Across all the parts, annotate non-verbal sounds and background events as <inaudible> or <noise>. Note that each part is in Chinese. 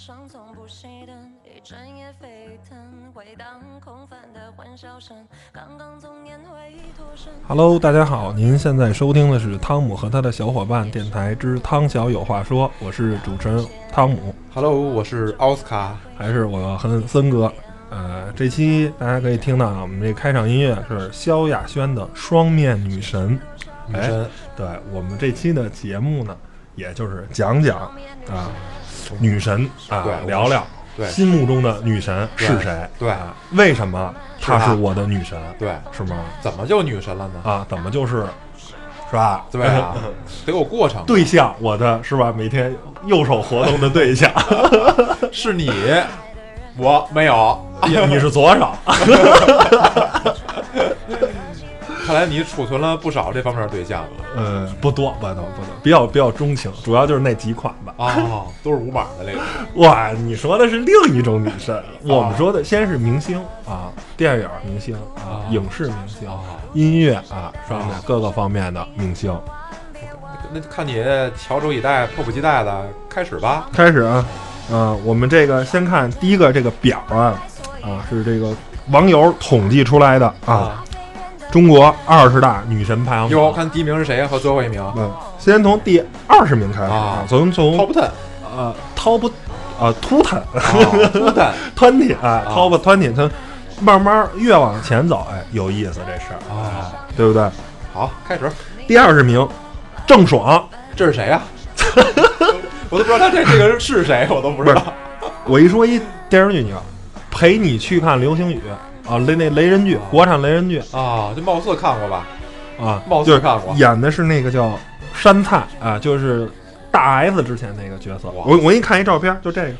上从不熄灯，一整夜沸腾，回荡空泛的欢笑声，刚刚从烟灰脱身。Hello，大家好，您现在收听的是汤姆和他的小伙伴电台之汤小有话说，我是主持人汤姆，Hello，我是奥斯卡。还是我和森哥。呃，这期大家可以听到啊，我们这开场音乐是萧亚轩的《双面女神》。女神，对我们这期的节目呢，也就是讲讲啊，女神啊对，聊聊对心目中的女神是谁？对啊为什么她是她是我的女神？对，是吗？怎么就女神了呢？啊，怎么就是是吧？对啊，<laughs> 得有过程。对象，我的是吧？每天右手活动的对象，<laughs> 是你，我没有。你你是左手，<laughs> 看来你储存了不少这方面的对象呃，不多，不多，不多，比较比较钟情，主要就是那几款吧。哦，都是无码的这个。<laughs> 哇，你说的是另一种女神，我们说的先是明星啊，电影明星啊，啊影视明星，啊，音乐啊，上面啊各个方面的明星。那看你翘首以待、迫不及待的，开始吧。开始啊，啊，我们这个先看第一个这个表啊，啊是这个网友统计出来的啊，，中国二十大女神排行哟，榜。看第一名是谁和最后一名嗯，先从第二十名开始啊从从？Top Ten，呃 top 呃 two ten，Top Ten twenty 啊 <laughs> 啊 top twenty，它慢慢越往前走，哎，有意思这事儿，啊。对不对？好，开始。第二十名，郑爽，这是谁呀？<laughs> 我都不知道他这这个是谁，我都不知道。我一说一电视剧，你看，陪你去看流星雨啊，雷那雷人剧，国产雷人剧啊，这貌似看过吧？啊，貌似就看过演的是那个叫山菜啊，就是大 S 之前那个角色。哇我我给你看一照片，就这个，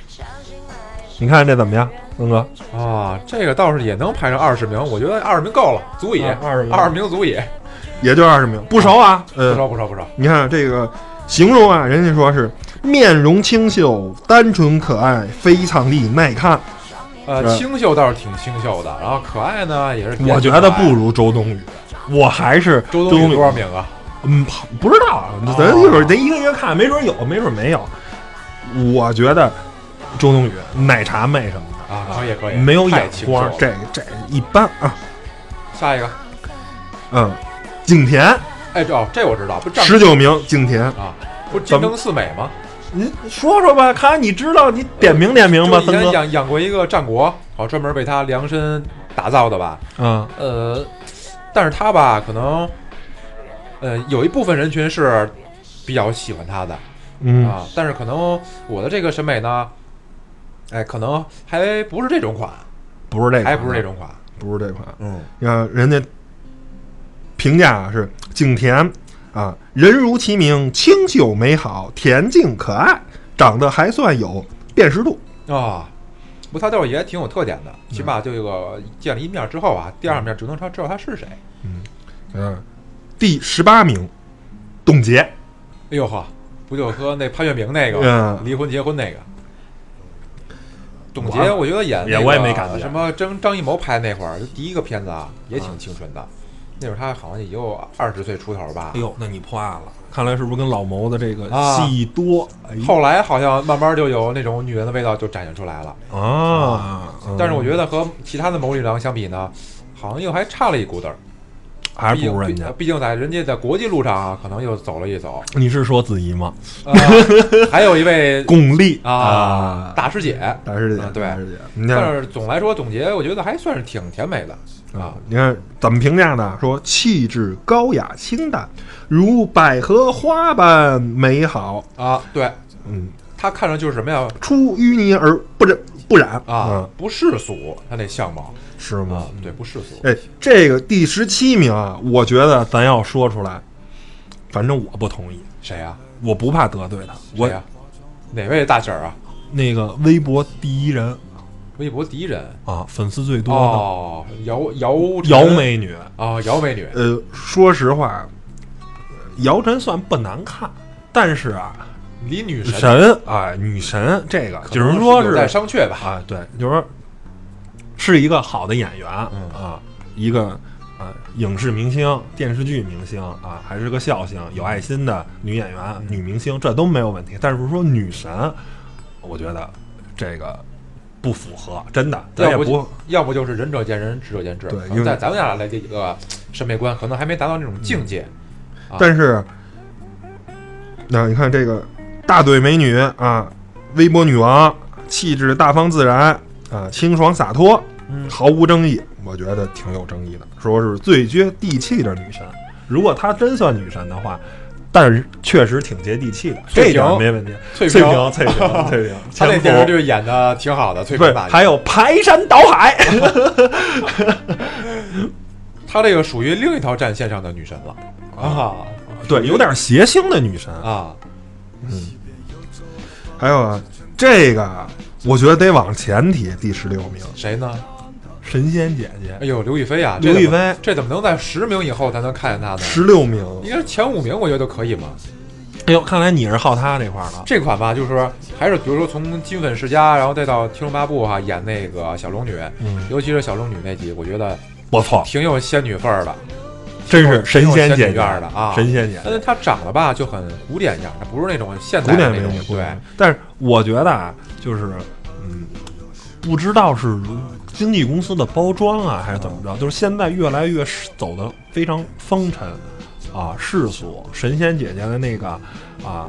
你看这怎么样，峰哥？啊，这个倒是也能排上二十名，我觉得二十名够了，足以，啊二十名二十名足以。也就二十名，不熟啊。不呃，少不少不少，你看这个形容啊，人家说是面容清秀、单纯可爱、非常的耐看。呃，清秀倒是挺清秀的，然后可爱呢也是。我觉得不。如周冬雨，我还是周冬雨多少名啊？嗯，不知道咱一会儿咱一个一个看，没准有，没准没有。我觉得周冬雨奶茶妹什么的啊，可以可以，没有眼光这这一般啊。下一个，嗯，景甜哎，这哦这我知道，不十九名，景甜，啊，不是金城四美吗？你说说吧，看你知道，你点名点名吧，森哥。养养过一个战国，好专门为他量身打造的吧？嗯呃，但是他吧，可能，呃，有一部分人群是比较喜欢他的，嗯啊，但是可能我的这个审美呢，哎，可能还不是这种款，不是这个，还不是这，种款。不是这款。嗯，你看人家评价啊是景甜啊，人如其名，清秀美好，恬静可爱，长得还算有辨识度。啊，不，他倒是也挺有特点的，起码这个见了一面之后啊，第二面只能知道知道他是谁。嗯嗯，第十八名，董洁。哎呦呵，不就和那潘粤明那个嗯离婚结婚那个。董洁，我觉得演也那个我也没看见什么张张艺谋拍那会儿，就第一个片子啊，也挺清纯的。那会儿他好像也就二十岁出头吧哎。呦，那你破案了，看来是不是跟老谋的这个啊戏多？哎后来好像慢慢就有那种女人的味道就展现出来了，啊，但是我觉得得和其他的谋女郎相比呢，好像又还差了一股子儿。还是不如人家。毕竟在人家在国际路上啊，可能又走了一走。你是说子怡吗？呃、还有一位 <laughs> 巩俐啊，大师姐，大师姐，啊对大师姐，但是总来说，总结我觉得还算是挺甜美的啊，你看怎么评价呢？说气质高雅清淡，如百合花般美好，啊。对，嗯，他看着就是什么呀出淤泥而不染不染啊嗯，不世俗，他那相貌是吗啊？，对，不世俗。哎，这个第十七名啊，我觉得咱要说出来，反正我不同意，谁呀？我不怕得罪他，我谁呀？哪位大婶儿啊？那个微博第一人微博第一人。啊，粉丝最多的。哦，姚姚姚美女，啊，姚美女。呃，说实话，姚晨算不难看，但是啊，离女神。神啊，女神这个可就是能说是待商榷吧。啊，对，就是说是一个好的演员、嗯。啊，一个啊影视明星、电视剧明星啊，还是个孝心、有爱心的女演员、女明星，这都没有问题。但是说女神，我觉得这个不符合，真的，咱也要不不要不就是仁者见仁，智者见智。对因为在咱们俩来这个审美观，可能还没达到那种境界。啊但是，那你看这个大腿美女啊，微博女王，气质大方自然啊，清爽洒脱，嗯毫无争议，我觉得挺有争议的。说是最接地气的女神，如果她真算女神的话，但是确实挺接地气的，这点没问题。翠翠萍萍，翠萍，翠萍，<laughs> 他那电视剧演的挺好的，翠萍大，还有排山倒海，<laughs> 她这个属于另一条战线上的女神了啊对，有点邪星的女神。啊！嗯还有啊，这个我觉得得往前提，第十六名，谁呢？神仙姐姐哎，呦，刘亦菲啊，刘亦菲这怎么能在十名以后才能看见她呢？十六名。应该是前五名，我觉得可以嘛。哎呦，看来你是好她这块儿了。这款吧，就是说，还是比如说从金粉世家，然后再到《天龙八部》哈，演那个小龙女，嗯，尤其是小龙女那集，我觉得不错，挺有仙女范儿的，真是神仙姐姐的啊神仙姐姐，但是她长得吧就很古典样儿，她不是那种现代的那种对。但是我觉得啊，就是嗯，不知道是经纪公司的包装啊，还是怎么着，就是现在越来越是走的非常风尘啊，世俗。神仙姐姐的那个啊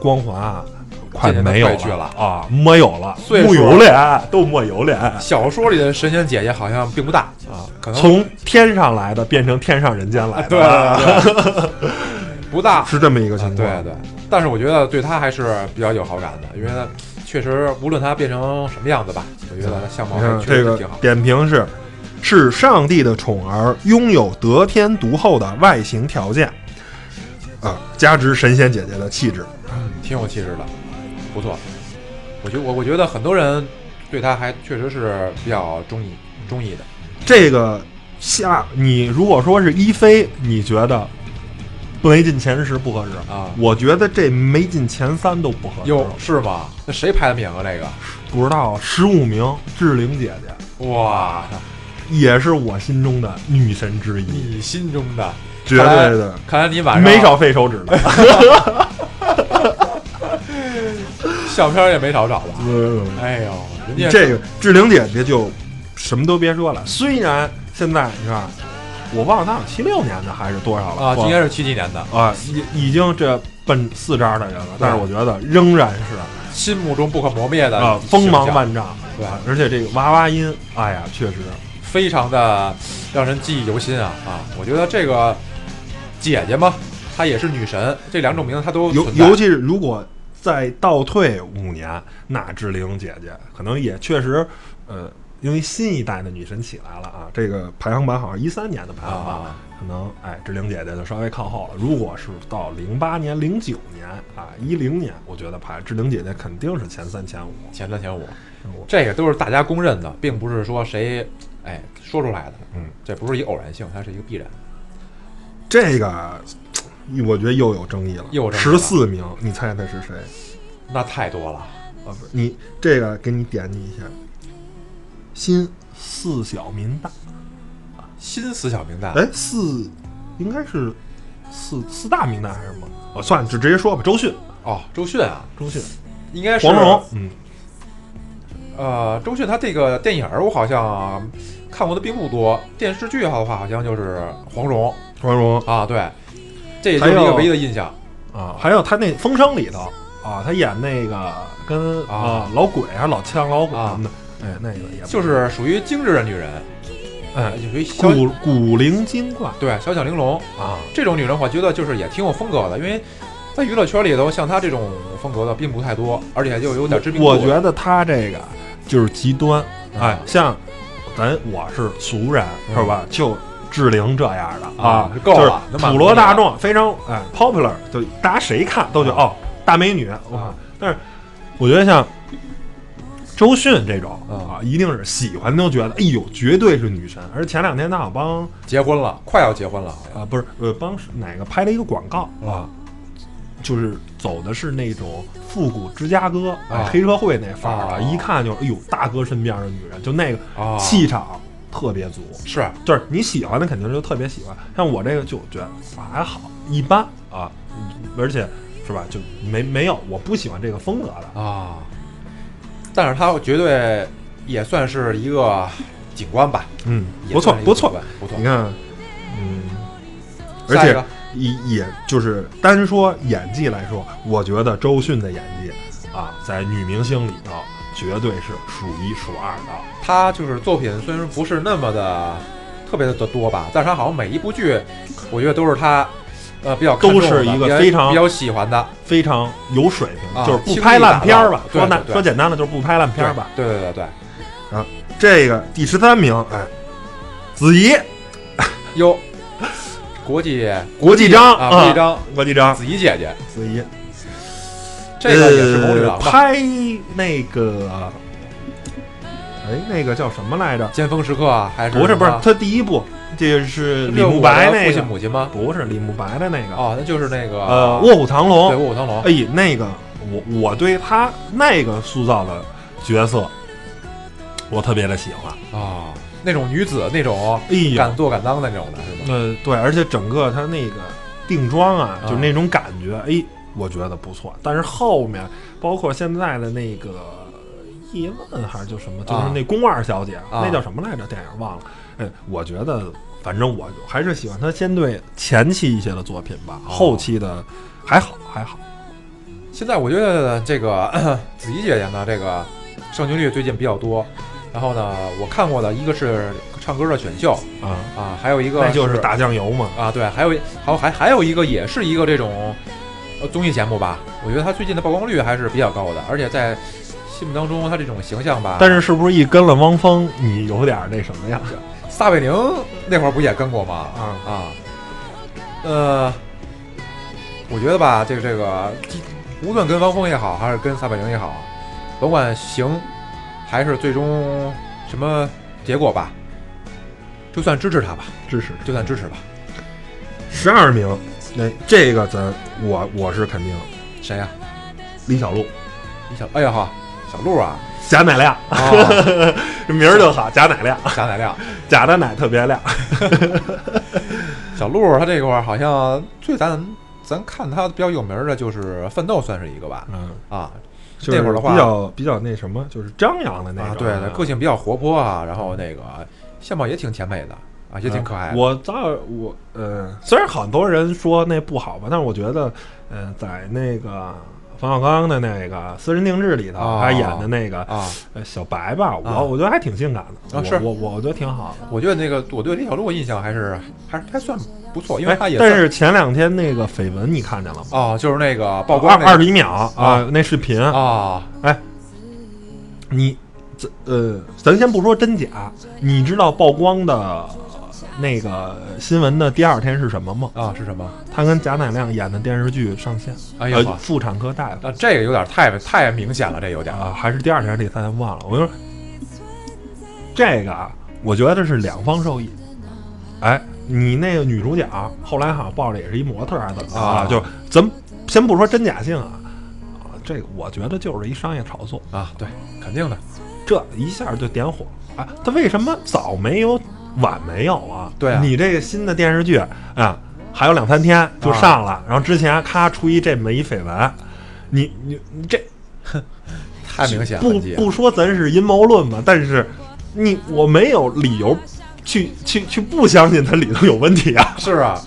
光环啊，快没有了 <laughs> 啊，没有了，岁数没有了，都没有了。小说里的神仙姐姐好像并不大啊，可能从天上来的变成天上人间来的，对 <laughs> 对对，<laughs> 不大，是这么一个情啊况。对对。但是我觉得对她还是比较有好感的，因为呢，确实无论她变成什么样子吧，我觉得她相貌确实挺好。点评是：是上帝的宠儿，拥有得天独厚的外形条件，啊，加之神仙姐姐的气质。嗯，挺有气质的，不错。我觉我我觉得很多人对她还确实是比较中意中意的。这个下，你如果说是一菲，你觉得没进前十不合适啊我觉得这没进前三都不合适。哟，是吗？那谁排的名啊？这个？不知道十五名，志玲姐姐哇，也是我心中的女神之一，你心中的绝对的，看来你晚上没少费手指了。<laughs> 相片也没少找吧？<laughs> 嗯哎呦，人家这个志玲姐姐就什么都别说了，虽然现在你看，我忘了她是七六年的还是多少了啊，应该是七几年的，啊，已已经这奔四张的人了，但是我觉得仍然是心目中不可磨灭的啊锋芒万丈，对啊而且这个娃娃音，哎呀，确实非常的让人记忆犹新啊啊！我觉得这个姐姐嘛，她也是女神，这两种名字她都尤尤其是如果再倒退五年，那志玲姐姐可能也确实，呃，因为新一代的女神起来了啊，这个排行榜好像一三年的排行榜，啊。可能哎，志玲姐姐就稍微靠后了。如果是到零八年、零九年啊、一零年，我觉得排志玲姐姐肯定是前三、前五。前三前五。这个都是大家公认的，并不是说谁哎说出来的，嗯，这不是一偶然性，它是一个必然。这个我觉得又有争议了，又十四名，你猜猜是谁？那太多了，啊，不是你这个给你点你一下，新四小民大。新四小名单，哎，四应该是四四大名大还是什么？哦，算了，就直接说吧。周迅，哦，周迅啊，周迅，应该是黄蓉，嗯，呃，周迅他这个电影我好像看过的并不多，电视剧的话好像就是黄蓉黄蓉啊，对，这也就是一个唯一的印象。啊，还有他那《风声》里头啊，他演那个跟啊啊老鬼还是老枪老鬼啊什么的，哎，那个也就是属于精致的女人，哎就属于小古古灵精怪对小巧玲珑啊，这种女人，我觉得就是也挺有风格的，因为在娱乐圈里头，像她这种风格的并不太多，而且就有点知名度。我觉得她这个就是极端，哎啊，像咱我是俗人是吧？就志玲这样的啊就够了普罗大众非常哎 popular，就大家谁看都觉得啊哦大美女，哇啊！但是我觉得像周迅这种啊啊，一定是喜欢都觉得哎呦绝对是女神，而前两天她好像帮结婚了，快要结婚了，啊不是呃帮哪个拍了一个广告啊，就是走的是那种复古芝加哥、黑社会那范儿的，啊一看就是哎呦大哥身边的女人，就那个啊，气场特别足，是。就是你喜欢的肯定就特别喜欢。像我这个就觉得还好，一般啊，而且是吧，就没没有我不喜欢这个风格的。啊。但是他绝对也算是一个景观吧，嗯，不错不错不错你。看，嗯，而且也也就是单说演技来说，我觉得周迅的演技啊，在女明星里头绝对是数一数二的。她就是作品虽然不是那么的特别的多吧，但是她好像每一部剧，我觉得都是他呃比较都是一个非常比较喜欢的非常有水平，啊就是不拍烂片儿吧。说难说简单了，就是不拍烂片儿吧。对对对对啊，这个第十三名，哎，子怡，哟，国际国际章啊，国际章，国际章，子怡姐姐，子怡，这个也是？拍那个，哎，那个叫什么来着？尖峰时刻啊，还是不是不是他第一部，这是李慕白那个，亲母亲吗？不是李慕白的那个，哦，那就是那个呃，卧虎藏对龙。卧虎藏龙，哎，那个我我对他那个塑造的角色，我特别的喜欢。啊，那种女子那种哎，敢做敢当的那种的是吧？呃，对，而且整个他那个定妆啊，啊就那种感觉，哎，我觉得不错。但是后面包括现在的那个叶问还是就什么，就是啊那宫二小姐，啊那叫什么来着？电影忘了。哎，我觉得反正我还是喜欢他先对前期一些的作品吧，哦后期的还好还好。现在我觉得这个 <clears throat> 子怡姐姐呢，这个上镜率最近比较多。然后呢，我看过的一个是唱歌的选秀啊，啊，还有一个那就是打酱油嘛。啊，对，还有一还有还还有一个也是一个这种呃综艺节目吧。我觉得他最近的曝光率还是比较高的，而且在心目当中他这种形象吧，但是是不是一跟了汪峰，你有点那什么呀？撒贝宁那会儿不也跟过吗？啊啊，呃，我觉得吧，这个这个，无论跟汪峰也好，还是跟撒贝宁也好，甭管行还是最终什么结果吧，就算支持他吧，支持。就算支持吧。十二名，那这个咱我我是肯定谁呀、李小璐。李小，哎呀哈，小璐啊，贾乃亮，<laughs> 名儿就好，贾乃亮，贾乃亮，贾的奶特别亮。<laughs> 小鹿他这块儿好像最咱咱看他比较有名儿的就是《奋斗》，算是一个吧。嗯，啊就是那会儿的话比较比较那什么，就是张扬的那啊，种。对对，个性比较活泼啊，然后那个相貌也挺甜美的啊，也挺可爱的。我早我呃，虽然很多人说那不好吧，但是我觉得，呃，在那个冯小刚的那个《私人定制》里头，哦他演的那个小白吧，我、啊我觉得还挺性感的。我我我觉得挺好的。我觉得那个我对李小璐印象还是还是还算不错，因为他哎也算但是前两天那个绯闻你看见了吗？哦，就是那个曝光二十一秒啊，那视频啊哎你这呃，咱先不说真假，你知道曝光的呃那个新闻的第二天是什么吗？啊是什么？他跟贾乃亮演的电视剧上线，呃，哎呀呵妇产科大夫啊，这个有点太太明显了，这有点啊，还是第二天还是第三天忘了。我就说这个啊，我觉得是两方受益。哎，你那个女主角后来好像抱着也是一模特还是怎么着啊就咱先不说真假性啊，啊，这个我觉得就是一商业炒作。啊，对，肯定的这一下就点火啊！他为什么早没有晚没有啊？对啊你这个新的电视剧啊，还有两三天就上了，然后之前咔出一这么一绯闻，你你你这 <laughs> 太明显了不不说咱是阴谋论吧，但是你我没有理由去去去不相信它里头有问题啊！是啊，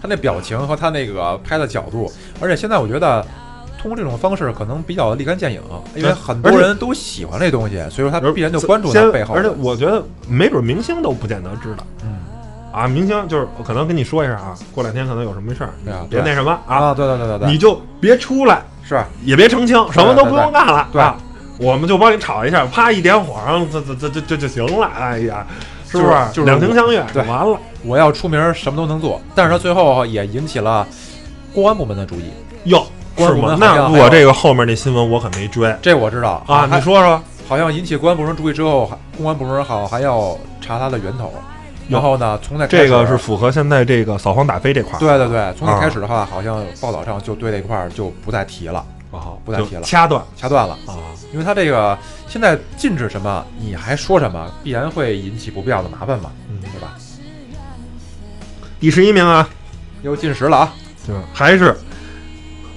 他那表情和他那个拍的角度，而且现在我觉得。通过这种方式可能比较立竿见影，因为很多人都喜欢这东西，所以说他必然就关注先背后。而且我觉得没准明星都不见得知道嗯啊，明星就是我可能跟你说一声啊，过两天可能有什么事儿，对啊别那什么啊，啊，对对对对对，你就别出来。是也别澄清，什么都不用干了，对对啊，我们就帮你炒一下，啪一点火，然后这这这这这就行了。哎呀，是不是就是两情相悦就对完了？我要出名，什么都能做。但是他最后也引起了公安部门的注意，哟，是吗？们好像还有那我这个后面那新闻我可没追这我知道啊，还你说说。好像引起公安部门注意之后，还公安部门好像还要查他的源头。然后呢，从那开始这个是符合现在这个扫黄打非这块儿，对对对，从那啊开始的话，好像报道上就对这块儿就不再提了，啊，不再提了就掐断掐断了。啊。因为他这个现在禁止什么，你还说什么，必然会引起不必要的麻烦嘛，嗯，对吧？第十一名啊，又进十了啊，对吧？还是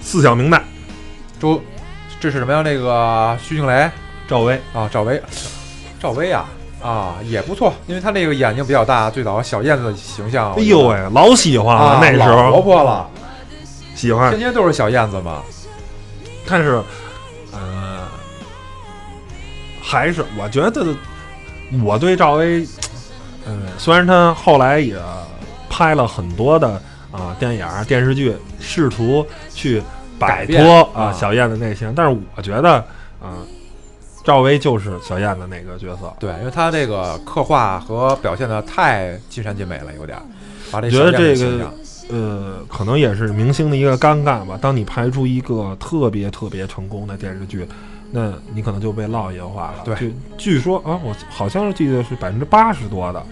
四小名旦，周，这是什么呀？那个徐静蕾赵薇，啊，赵薇，赵薇啊啊也不错，因为她那个眼睛比较大，最早小燕子的形象，哎呦喂，老喜欢了、啊，那时候活泼了，喜欢天，天都是小燕子嘛。但是，呃，还是我觉得我对赵薇，呃，虽然她后来也拍了很多的啊、电影、电视剧，试图去摆脱啊啊小燕的内心，但是我觉得，嗯、赵薇就是小燕的那个角色。对，因为她这个刻画和表现的太尽善尽美了，有点儿把这我觉得这个呃，可能也是明星的一个尴尬吧。当你拍出一个特别特别成功的电视剧，那你可能就被烙印化了。对据据说啊，我好像是记得是百分之八十多的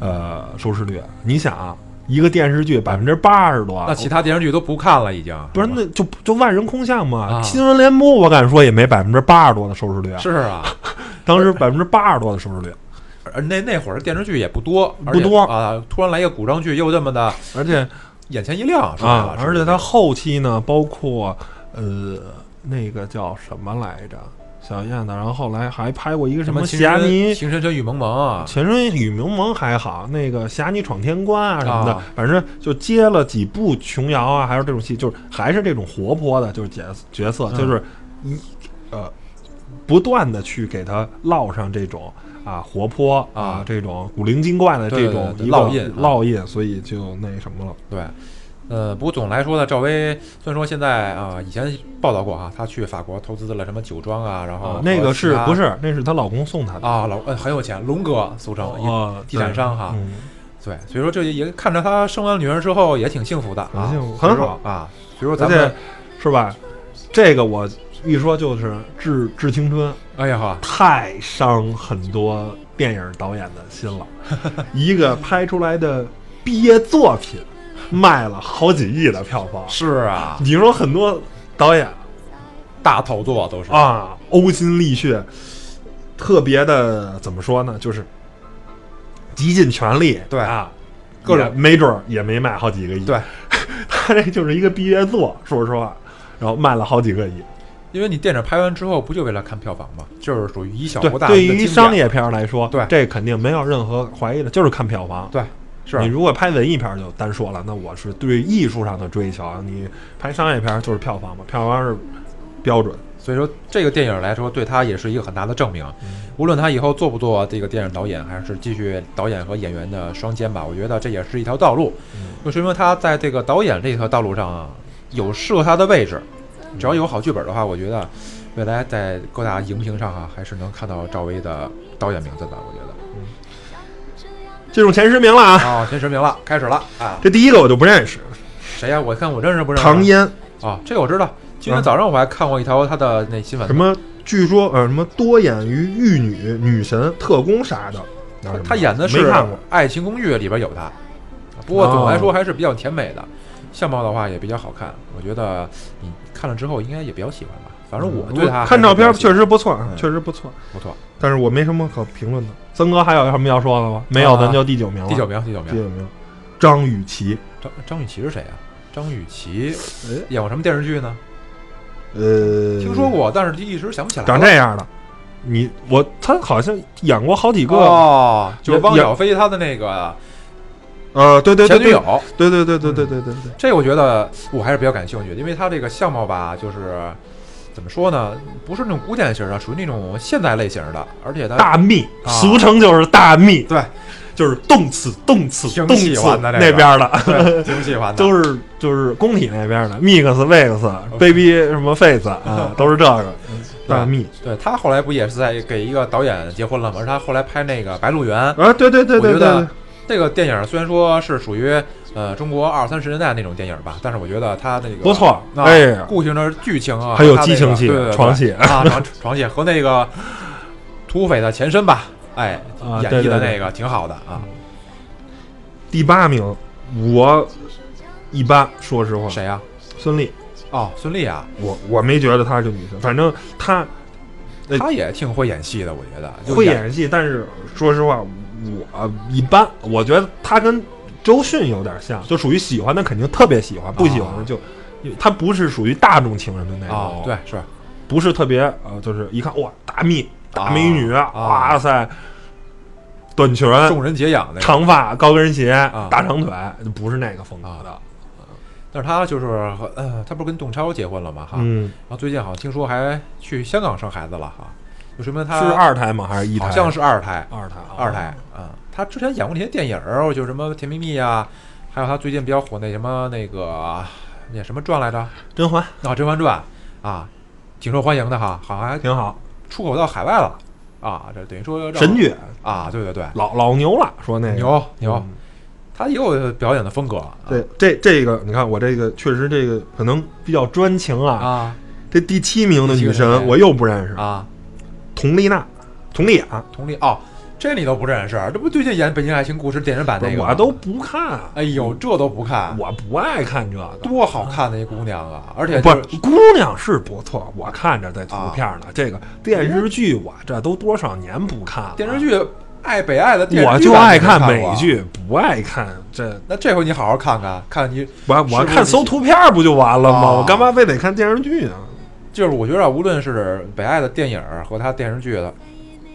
呃收视率。你想啊，一个电视剧百分之八十多，那其他电视剧都不看了，已经。不是那就就万人空巷嘛。啊。新闻联播我敢说也没百分之八十多的收视率。啊，是啊，<laughs> 当时百分之八十多的收视率，而那那会儿电视剧也不多，不多。啊，突然来一个古装剧，又这么的而且眼前一亮，是吧？啊，而且它后期呢，包括呃那个叫什么来着，小燕子，然后后来还拍过一个什么侠尼。情深深雨蒙蒙啊，情深雨蒙蒙还好，那个侠女闯天关啊什么的，啊。反正就接了几部琼瑶啊，还是这种戏，就是还是这种活泼的，就是角角色，嗯。就是一呃不断的去给他烙上这种啊活泼啊这种古灵精怪的这种烙印啊。烙印，所以就那什么了。对，呃，不过总的来说呢，赵薇虽然说现在啊、以前报道过哈，她去法国投资了什么酒庄啊，然后啊，那个是不是？那是她老公送她的啊，老呃很有钱，龙哥俗称一哦地产商哈。嗯，对，所以说这也看着她生完女儿之后也挺幸福的啊，很好啊。所以说咱们，是吧？这个我一说就是致致青春，哎呀哈，太伤很多电影导演的心了。<laughs> 一个拍出来的毕业作品卖了好几亿的票房，是啊，你说很多导演大头作都是，啊，呕心沥血，特别的怎么说呢？就是极尽全力，对。啊，各种。没准儿也没卖好几个亿。对，<laughs> 他这就是一个毕业作，说实话，然后卖了好几个亿。因为你电影拍完之后不就为了看票房吗？就是属于以小对博，大的对一个经典。于商业片来说，对。这肯定没有任何怀疑的，就是看票房。对是啊你如果拍文艺片儿就单说了，那我是对艺术上的追求，你拍商业片儿就是票房嘛，票房是标准。所以说，这个电影来说，对他也是一个很大的证明。无论他以后做不做这个电影导演，还是继续导演和演员的双肩吧，我觉得这也是一条道路。就说明他在这个导演这条道路上啊，有适合他的位置。只要有好剧本的话，我觉得未来在各大荧屏上啊，还是能看到赵薇的导演名字的。我觉得。进入前十名了啊！啊，前十名了，开始了啊！这第一个我就不认识，谁呀、我看我认识不认识？唐嫣，啊，这个我知道。今天早上我还看过一条他的那新闻，什么？据说呃什么多演于玉女、女神、特工啥的，啊什么他演的是《没看过。爱情公寓》里边有他，不过总的来说还是比较甜美的，相貌的话也比较好看。我觉得你看了之后应该也比较喜欢吧。反正我对他看照片确实实不错，嗯确实不错，不错。但是我没什么可评论的。曾哥还有什么要说的吗？没有，啊咱就第九名了。第九，名，第九名，第九名，张雨绮。张张雨绮是谁啊？张雨绮哎演过什么电视剧呢？呃，听说过，但是一时想不起来了。长这样的。你我他好像演过好几个，哦，就是汪小菲他的那个呃，对对前女友。对对对对对对对对，这个我觉得我还是比较感兴趣的，因为他这个相貌吧，就是怎么说呢，不是那种古典型的，属于那种现代类型的，而且他大蜜，啊。俗称就是大蜜，对。就是动次动次挺动词喜欢的这个。那边的，对挺喜欢的，都是就是工体那边的，mix mix baby 什么 face 啊，<laughs> 都是这个大蜜对他后来不也是在给一个导演结婚了吗？而他后来拍那个《白鹿原》啊，对对对对对我觉得，这个电影，虽然说是属于呃中国二三十年代那种电影吧，但是我觉得他那个不错，啊哎呀，故事的剧情啊，还有激情戏床戏啊，床床戏和那个土匪的前身吧，哎，啊演绎的那个挺好的啊。第八名，我一般，说实话，谁呀？孙俪，哦，孙俪啊，我我没觉得她是女神，反正她呃她也挺会演戏的，我觉得会演戏，但是说实话，我一般，我觉得她跟周迅有点像，就属于喜欢的肯定特别喜欢，不喜欢的就，她不是属于大众情人的那种。啊，对，是不是特别呃，就是一看哇，大蜜大美女，啊哇塞，短裙、众人解痒那个。长发、高跟鞋、啊大长腿，不是那个风格的。但是他就是和呃，他不是跟董超结婚了吗？哈，嗯，然后最近好像听说还去香港生孩子了哈，就说明他是二胎吗？还是一胎？好像是二胎，二胎啊，二胎啊。他之前演过那些电影儿，就什么《甜蜜蜜》啊，还有他最近比较火那什么那个那什么传来着？啊，甄嬛《啊甄嬛传》啊，挺受欢迎的哈，好像还挺好，出口到海外了。啊。这等于说神剧。啊，对对对，老老牛了，说那个。牛牛。嗯，他也有表演的风格啊。对，这这个你看我这个确实这个可能比较专情啊。啊。这第七名的女神我又不认识，啊，佟丽娜，佟丽娅，佟丽哦，这你都不认识？这不最近演《北京爱情故事》电影版那个吗我都不看，哎呦，这都不看，我不爱看这个。多好看的一姑娘啊！而且不就是姑娘是不错，我看着这图片呢。啊这个电视剧我这都多少年不看了，电视剧爱北爱的电视我就爱看。美剧，不爱看这。那这回你好好看看，看你我我看搜图片不就完了吗？啊我干嘛非得看电视剧呢？就是我觉得啊无论是北爱的电影和他电视剧的，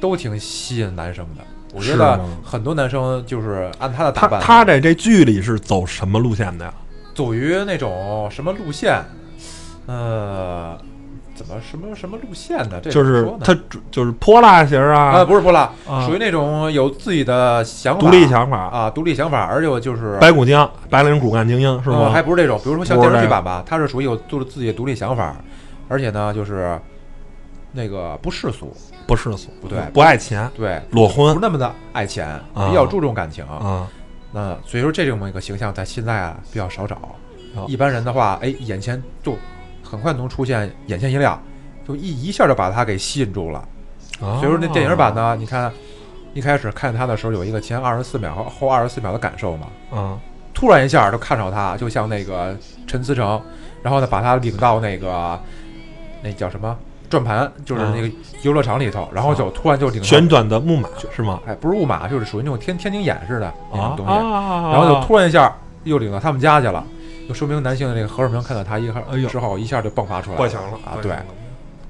都挺吸引男生的。我觉得很多男生就是按他的打扮，他他在这剧里是走什么路线的呀？走于那种什么路线，呃，怎么什么什么路线的？这就是他就是泼辣型啊，啊，不是泼辣，啊。属于那种有自己的想法、独立想法，啊，独立想法，而且就是白骨精、白领骨干精英是呃吗？还不是这种，比如说像电视剧版吧，他是属于有就是自己的独立想法，而且呢，就是那个不世俗，不世俗，不对不爱钱，对，裸婚。不是那么的爱钱，比较注重感情。啊，那所以说这种一个形象在现在啊比较少找。啊。一般人的话，哎，眼前就很快能出现眼前一亮，就一一下就把他给吸引住了。所所以说那电影版呢，你看一开始看他的时候有一个前二十四秒和后二十四秒的感受嘛，啊，突然一下就看着他，就像那个陈思诚，然后呢把他领到那个那叫什么转盘，就是那个游乐场里头，然后就突然就领到旋转的木马是吗？哎，不是木马，就是属于那种天天津眼似的那种东西，啊然后就突然一下又领到他们家去了，就说明男性的这个荷尔蒙看到他一下哎呦之后一下就迸发出来过强了啊，对，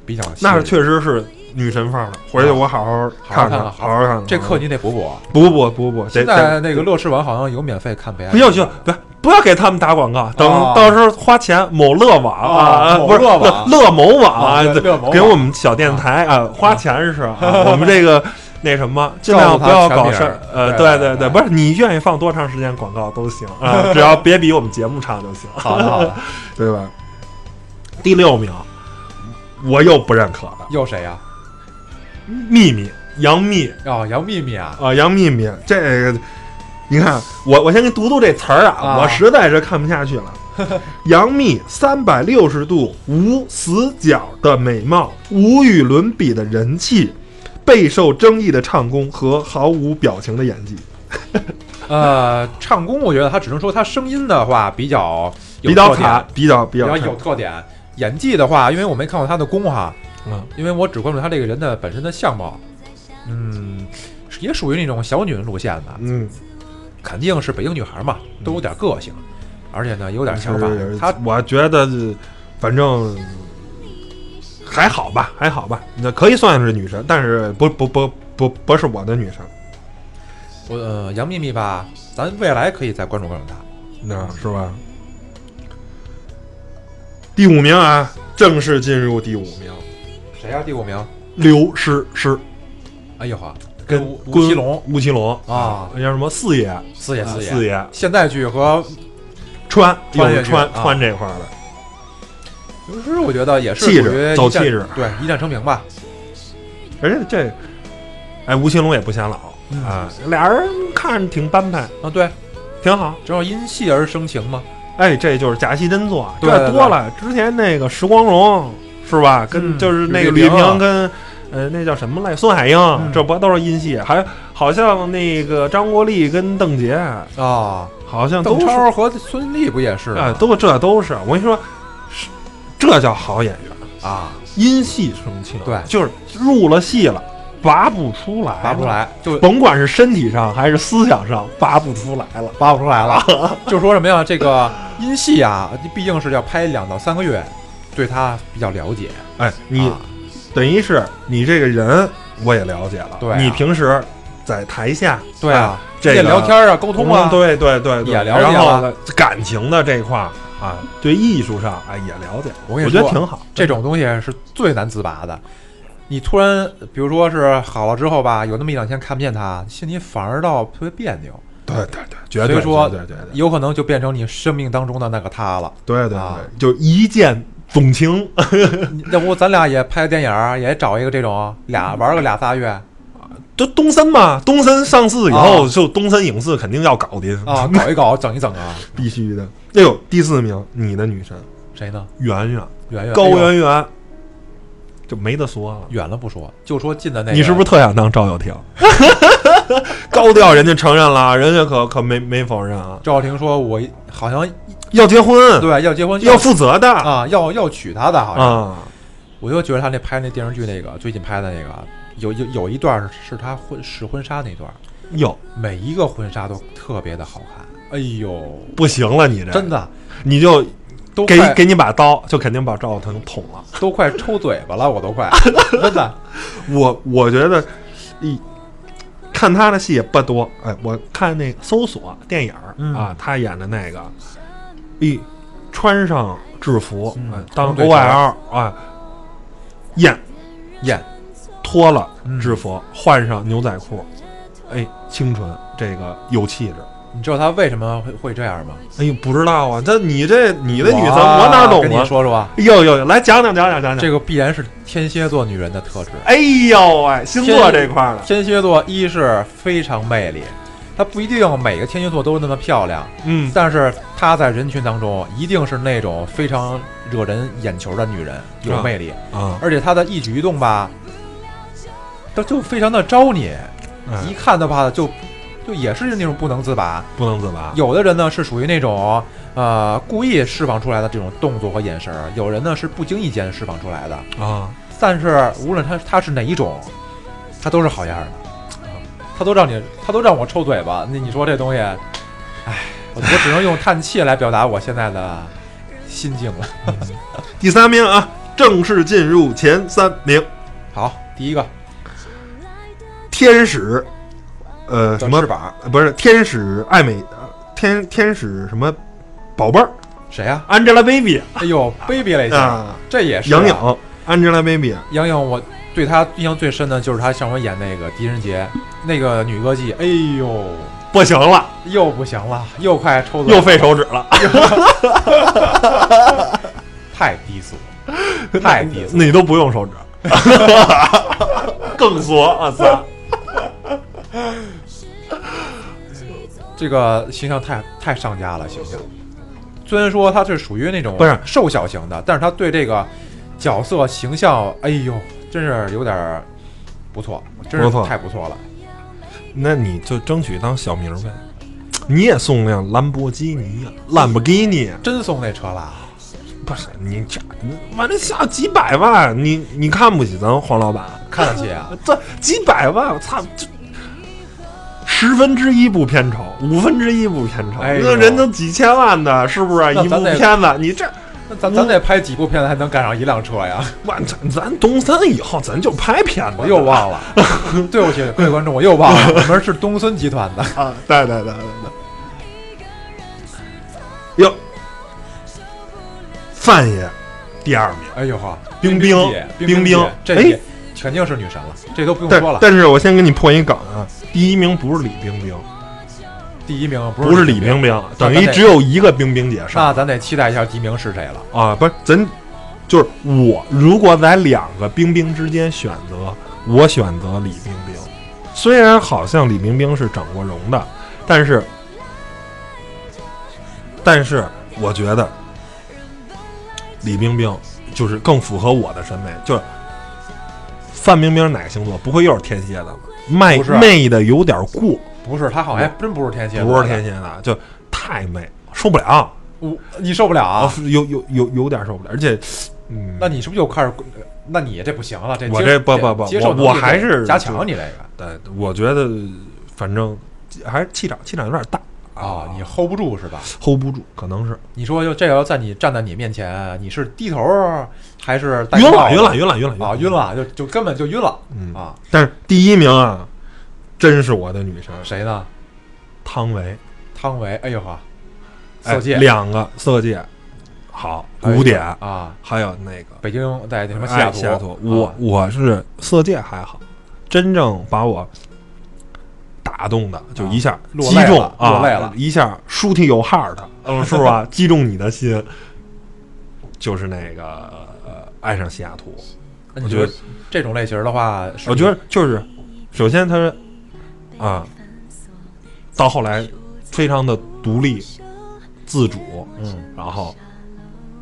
比较那是确实是女神范儿的，回去我好好看看，好好看好好看看。这课你得补补。补补补补，现在那个乐视网好像有免费看北爱，不要去，不不要给他们打广告，等啊到时候花钱某乐网啊不是 <laughs> 乐某网啊给我们小电台啊花钱是啊，<laughs> 我们这个那什么尽量不要搞事儿，呃，对对对对，不是你愿意放多长时间广告都行啊，<laughs> 只要别比我们节目长就行，好的好的，对吧？第六名，我又不认可了，又谁呀？秘密杨幂。哦，杨幂幂啊，啊，杨幂幂这个，你看我我先给你读读这词儿啊，啊。我实在是看不下去了。<laughs> 杨幂三百六十度无死角的美貌，无与伦比的人气，备受争议的唱功和毫无表情的演技，呃，唱功我觉得他只能说他声音的话比较有比较卡，比较比比较有特点。演技的话，因为我没看过他的功哈，嗯。因为我只关注他这个人的本身的相貌，嗯，也属于那种小女人路线的，嗯，肯定是北京女孩嘛，都有点个性，而且呢有点想法。她我觉得反正还好吧，还好吧，那可以算是女神，但是不不不不不是我的女神，我呃杨幂幂吧，咱未来可以再关注关注她。那是吧？第五名啊，正式进入第五名，谁呀、第五名？刘诗诗哎呦呵，跟吴吴奇隆、吴奇隆啊那叫什么四爷，啊四爷四爷四爷现代剧和穿穿越剧又是穿啊穿这块儿的，刘诗，我觉得也是气质走气质对一战成名吧。而且这，哎，吴奇隆也不显老嗯啊，俩人看着挺般配，啊，对，挺好。正好因戏而生情嘛。哎，这就是假戏真做，这多了。之前那个石光荣是吧？跟嗯就是那个吕吕丽萍萍跟呃那叫什么来？孙海英，嗯这不都是音戏？还好像那个张国立跟邓婕，啊，好像邓超和孙俪不也是吗？哎，都这都是。我跟你说，是这叫好演员，啊，因戏生情。对就是入了戏了，拔不出来，拔不出。来，就甭管是身体上还是思想上，拔不出来了。拔不出来了。<laughs> 就说什么呀？这个因戏啊，毕竟是要拍两到三个月，对他比较了解。哎，你啊等于是你这个人我也了解了，对啊你平时在台下对啊，这个聊天啊，沟通啊，嗯对对对对，也了解然后了感情的这一块儿啊，对艺术上啊也了解，我我跟你说觉得挺好。这种东西是最难自拔的。你突然，比如说是好了之后吧，有那么一两天看不见他，心里反而倒特别别扭，对对对，绝对以说对对对对有可能就变成你生命当中的那个他了。对对啊对，就一见钟情。要不咱俩也拍个电影儿，也找一个这种俩玩个俩仨月就东森嘛，东森上市以后，啊就东森影视肯定要搞的啊，搞一搞，整一整啊。<laughs> 必须的。哎呦，第四名，你的女神谁呢？圆圆，圆圆，高圆圆，就没得说了。远了不说，就说近的那个，你是不是特想当赵又廷？<laughs> 高调人家承认了，人家可可没没否认啊，赵又廷说我好像要结婚，对要结婚要负责的啊，要要娶她的，好像。啊。我就觉得他那拍那电视剧那个最近拍的那个，有有有一段是是他婚试婚纱那段，哟，每一个婚纱都特别的好看。哎呦，不行了，你这真的你就都给给你把刀，就肯定把赵又廷捅了。都快抽嘴巴了，我都快 <laughs> 真的。我我觉得，一看他的戏也不多，哎，我看那搜索电影儿、嗯啊，他演的那个，一穿上制服，当 OL 啊，演演脱了嗯制服，换上牛仔裤，哎，清纯，这个有气质。你知道他为什么会会这样吗？哎呦，不知道啊，这你这你的女神，哇我哪懂跟你啊？说说吧，呦呦呦，来讲讲讲讲讲讲。这个必然是天蝎座女人的特质。哎呦喂，星座这块儿的，天蝎座一是非常魅力，她不一定每个天蝎座都那么漂亮，嗯，但是她在人群当中一定是那种非常惹人眼球的女人，有啊魅力。啊，而且她的一举一动吧，都就非常的招你，哎一看的话就就也是那种不能自拔。不能自拔。有的人呢是属于那种呃故意释放出来的这种动作和眼神，有人呢是不经意间释放出来的。啊，但是无论他他是哪一种，他都是好样的，他都让你他都让我抽嘴巴。那你说这东西，唉，我我只能用叹气来表达我现在的心境了。<laughs> 第三名啊，正式进入前三名，好，第一个。天使，呃，什么？叫翅膀，呃不是天使爱美，呃天天使什么？宝贝儿。谁呀、，Angelababy。哎呦，baby 类型，啊，这也是、啊、杨颖，Angelababy。杨颖，我对他印象最深的就是他上回演那个狄仁杰那个女歌姬，哎呦，不行了，又不行了，又快抽嘴又了，费手指了，<laughs> 太低俗，太低俗。你都不用手指，<laughs> 更俗，我操！这个形象太太上佳了，形象。虽然说他是属于那种不是瘦小型的，但是他对这个角色形象，哎呦，真是有点儿不错，真是太不错了。那你就争取当小明呗，你也送辆兰博基尼啊，兰博基尼。真送那车了，不是你这，完了下几百万，你你看不起咱黄老板？看得起啊！<laughs> 这几百万，我操，这十分之一不片酬，五分之一不片酬，那人都几千万的，是不是？一部片子，你这那咱咱得拍几部片子才能赶上一辆车呀？<laughs> 完，咱咱东三以后咱就拍片子，我又忘了，<laughs> 对不起各位观众，我又忘了，我们是东森集团的。啊，对对对对对。哟，范爷第二名，哎呦呵，冰冰冰冰这哎肯定是女神了，这都不用说了。但是我先给你破一梗啊，第一名不是李冰冰，第一名不不是李李冰冰，等于只有一个冰冰姐上那咱得期待一下第一名是谁了。啊，不是咱就是我，如果在两个冰冰之间选择，我选择李冰冰。虽然好像李冰冰是整过容的，但是但是我觉得李冰冰就是更符合我的审美，就是范冰冰哪个星座不会又是天蝎的吗？媚不是媚的有点过，不是，他好像还真不是天蝎座，不是天蝎的，就太媚，受不了我你受不了啊？有有有有点受不了，而且，嗯，那你是不是又开始？那你这不行了，这我接这不不不我接受我还是加强你这个。对，我觉得反正还是气场气场有点大啊，你 hold 不住是吧？hold 不住，可能是你说就这个要在你站在你面前，你是低头还是晕了晕了晕了晕了啊，晕了就就根本就晕了嗯啊！但是第一名啊，真是我的女神。谁呢？汤唯，汤唯，哎呦呵，哎色戒。两个色戒，好古典，啊，还有那个。北京在那什么西哎雅图，西雅图，我啊。我是色戒还好，真正把我打动的就一下落击中啊，落泪了。一下 shooting your heart，嗯，是吧？<laughs> 击中你的心，就是那个呃爱上西雅图。我觉得这种类型的话，我觉得就是，首先他啊，到后来非常的独立自主，嗯。然后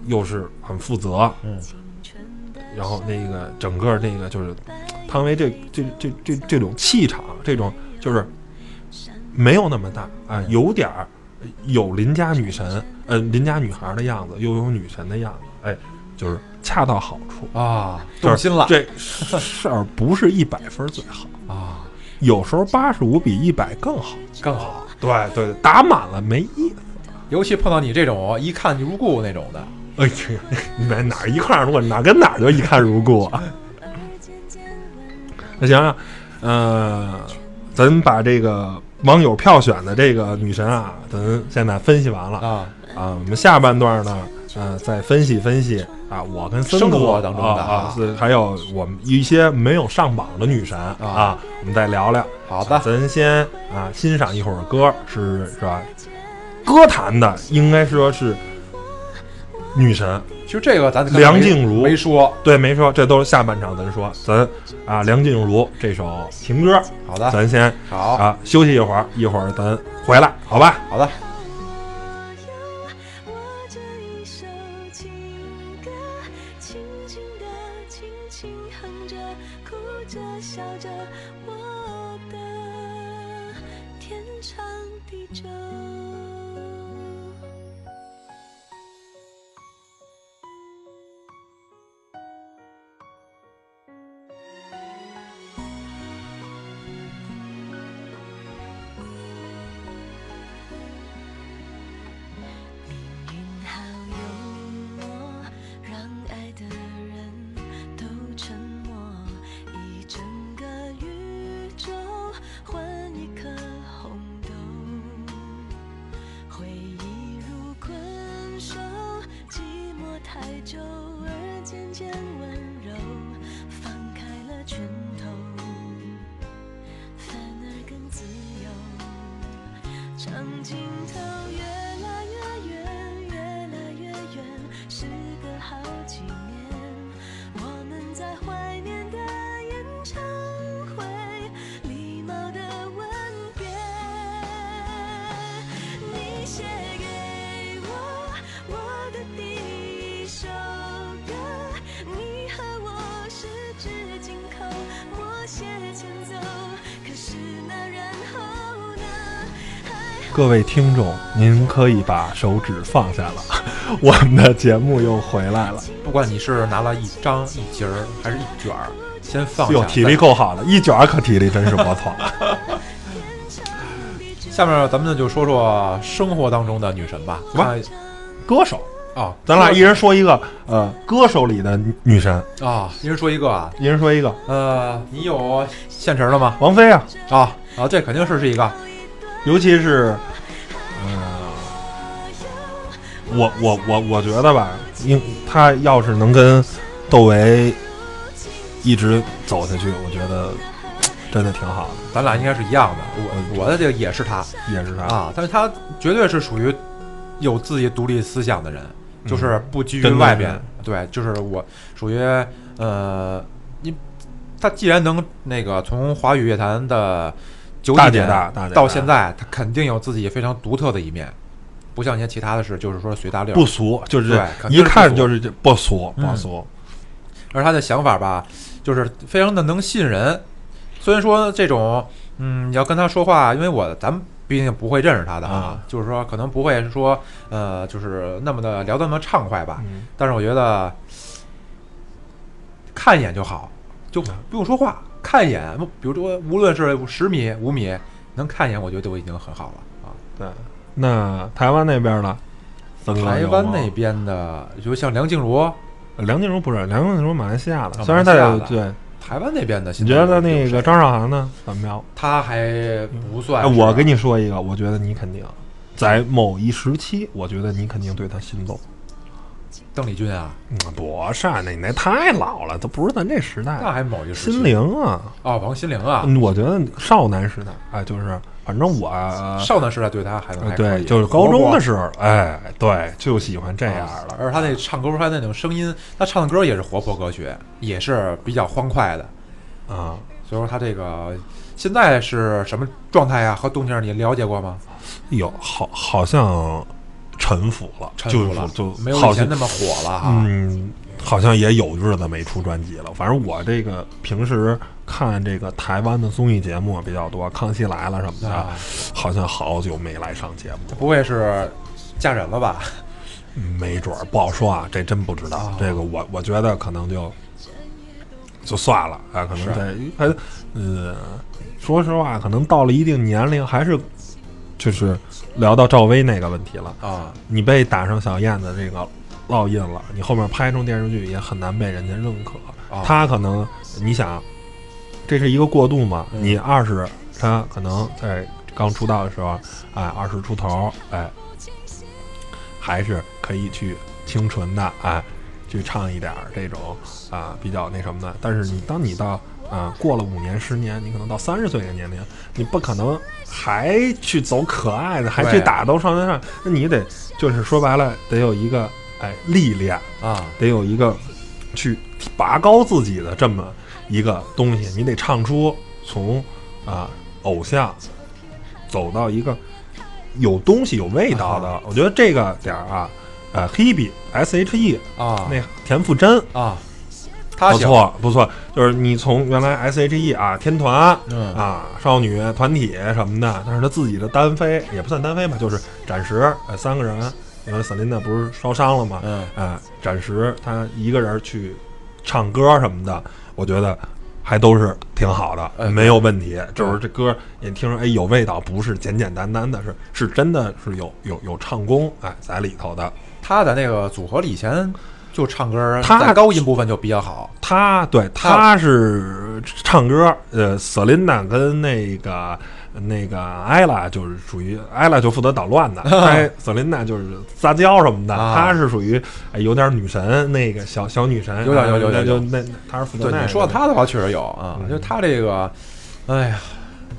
又是很负责，嗯。然后那个整个那个就是汤唯这这这这这种气场，这种就是没有那么大啊，有点儿有邻家女神呃邻家女孩的样子，又有女神的样子，哎，就是恰到好处。啊，就是动心了。这事儿不是一百分最好，啊，有时候八十五比一百更好。更好。对对，打满了没意思。尤其碰到你这种一看就入故那种的，哎呀，你哪哪一块儿如果哪跟哪儿就一看如故啊。那行啊，呃，咱把这个网友票选的这个女神啊，咱现在分析完了啊，啊。我们下半段呢，呃，再分析分析啊，我跟森生哥活当中的啊还有我们一些没有上榜的女神啊，我们再聊聊。好的，咱先啊欣赏一会儿歌，是是吧？歌坛的应该说是女神，其实这个咱梁静茹。没说，对，没说，这都是下半场咱说，咱啊梁静茹这首情歌，好的，咱先好，啊休息一会儿，一会儿咱回来，好吧？好的，各位听众，您可以把手指放下了，<laughs> 我们的节目又回来了。不管你是拿了一张一节儿还是一卷儿，先放下。哟，体力够好的，一卷儿可体力真是不错。<laughs> 下面咱们就说说生活当中的女神吧。吧看歌手，啊，咱俩一人说一个，呃，歌手里的女神，啊，一人说一个啊。一人说一个。呃，你有现成的吗？王菲啊，啊啊，这肯定是是一个尤其是，嗯，我我我我觉得吧，应他要是能跟窦唯一直走下去，我觉得真的挺好的，咱俩应该是一样的。我我的这个也是他也是他。啊，但是他绝对是属于有自己独立思想的人，就是不拘于外边。对，就是我属于呃，你他既然能那个从华语乐坛的九大姐几年大大姐大到现在，她肯定有自己非常独特的一面，不像一些其他的事，就是说随大流不俗，就是对一看就是这不俗嗯不俗。而他的想法吧，就是非常的能吸引人。虽然说这种，嗯，你要跟他说话，因为我咱们毕竟不会认识他的啊啊，就是说可能不会说，呃，就是那么的聊得那么畅快吧。嗯但是我觉得看一眼就好，就不用说话，看一眼，比如说无论是十米、五米，能看一眼，我觉得都已经很好了啊。对，那台湾那边呢？台湾那边的，就像梁静茹，梁静茹不是梁静茹，马来西亚的，啊虽然他马来西亚的对，台湾那边的，你觉得那个张韶涵呢怎么样？他还不算哎，我跟你说一个，我觉得你肯定在某一时期，我觉得你肯定对他心动。邓丽君啊，嗯，不是，那你那太老了，都不是咱这时代。那还某一时期心灵啊，哦，王心凌啊，嗯我觉得少男时代，哎，就是反正我少男时代对他还能还对，以就是高中的时候，哎，对，就喜欢这样的。而他那唱歌，他那种声音，他唱的歌也是活泼歌曲，也是比较欢快的。啊，所以说他这个现在是什么状态呀？和动静儿你了解过吗？有好好像沉浮了，就就没有好像以前那么火了哈。嗯，好像也有日子没出专辑了。反正我这个平时看这个台湾的综艺节目比较多，《康熙来了》什么的，啊，好像好久没来上节目。不会是嫁人了吧？没准儿不好说啊，这真不知道。哦这个我我觉得可能就就算了啊，可能是在还呃，说实话，可能到了一定年龄，还是就是聊到赵薇那个问题了。啊，你被打上小燕子这个烙印了，你后面拍成电视剧也很难被人家认可。啊他可能你想，这是一个过渡嘛？嗯你二十，他可能在刚出道的时候，哎，二十出头，哎，还是可以去清纯的，哎，去唱一点这种啊比较那什么的。但是你当你到啊过了五年、十年，你可能到三十岁的年龄，你不可能还去走可爱的，还去打斗少年上，那你得就是说白了，得有一个哎历练。啊，得有一个去拔高自己的这么一个东西，你得唱出从啊、偶像走到一个有东西、有味道的。我觉得这个点儿啊，呃，Hebe S H E 啊，那田馥甄啊，他不，错不错，就是你从原来 S H E 啊天团嗯啊少女团体什么的，但是他自己的单飞也不算单飞吧，就是暂时呃三个人，因为 Selina 不是烧伤了吗？嗯啊，暂时他一个人去唱歌什么的，我觉得还都是挺好的，嗯没有问题。就是这歌也听着，哎，有味道，不是简简单单的，是是真的是有有有唱功哎在里头的。他在那个组合里以前就唱歌，他在高音部分就比较好。他对他他是唱歌，呃，Selina 跟那个那个 Ella 就是属于 Ella 就负责捣乱的，<laughs> 哎，Selina 就是撒娇什么的，啊。她是属于哎有点女神那个小小女神，有点有有有那就有。那她是负责对，那你说到他的话，确实有啊，嗯。就她这个，哎呀，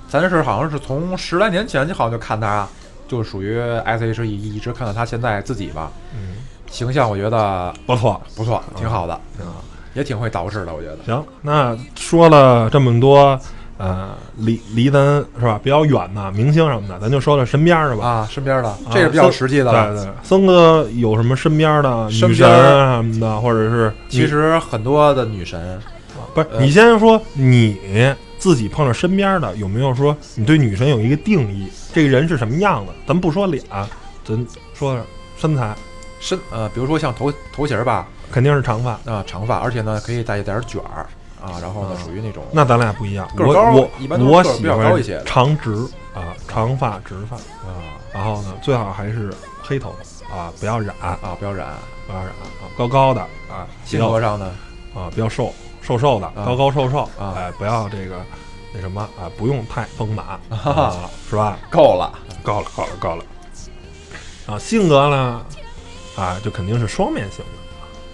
咱是好像是从十来年前就好像就看她，就属于 S H E，一直看到她现在自己吧，嗯形象我觉得不错，不错，挺好的，挺好。也挺会捯饬的，我觉得。行，那说了这么多，呃，离离咱是吧比较远的明星什么的，咱就说说身边的吧。啊，身边的这是比较实际的对了。对，森哥有什么身边的身女神啊什么的，或者是其实很多的女神，不是呃你先说你自己碰到身边的有没有说你对女神有一个定义？这个人是什么样的？咱不说脸，咱说身材，身呃，比如说像头头型儿吧，肯定是长发。啊，长发，而且呢可以带一点儿卷儿啊，然后呢啊属于那种那咱俩不一样，个儿高我我一般都是我个儿比较喜欢高一些的长直啊，长发直发，啊然后呢最好还是黑头发啊，不要染，啊不要染。不要染啊，高高的啊，比性较格上呢，啊比较瘦瘦瘦的，啊高高瘦瘦，啊哎，不要这个那什么啊，不用太丰满哈哈啊，是吧？够了。够了，够了，够了。啊，性格呢，啊，就肯定是双面性的。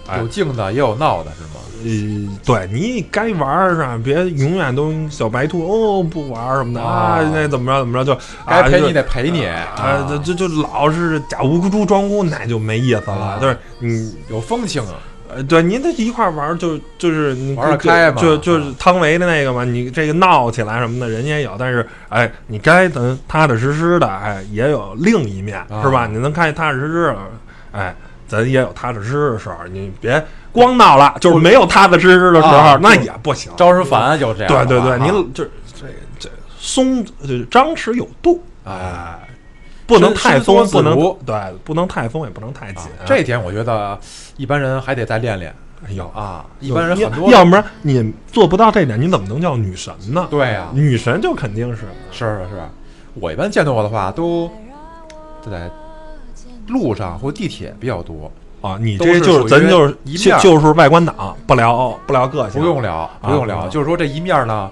哎有静的也有闹的，是吗？呃，对你该玩儿是吧？别永远都小白兔哦，不玩儿什么的啊，啊那怎么着怎么着就该陪你得得陪你啊，就就就老是假无辜装猪，那就没意思了。啊就是你有风情啊。呃，对，您得一块儿玩儿，就就是你玩得开嘛就就是啊汤唯的那个嘛，你这个闹起来什么的，人家也有，但是哎，你该能踏踏实实的，哎，也有另一面，啊是吧？你能看见踏踏实实的，哎，咱也有踏踏实实的时候，你别光闹了，就是没有踏踏实实的时候，啊那也不行。招人烦就这样。对对对，啊您就这这松，就是张弛有度，啊哎，不能太松，不能对，不能太松，也不能太紧啊。这点我觉得一般人还得再练练哎呦啊。一般人很多要不然你做不到这点，你怎么能叫女神呢？对呀，女神就肯定是是是是。我一般见到我的话，都在路上或地铁比较多，啊，你这就是咱就是一面儿就就是外观党，不聊不聊个性，不用聊，不用聊，啊就是说这一面呢，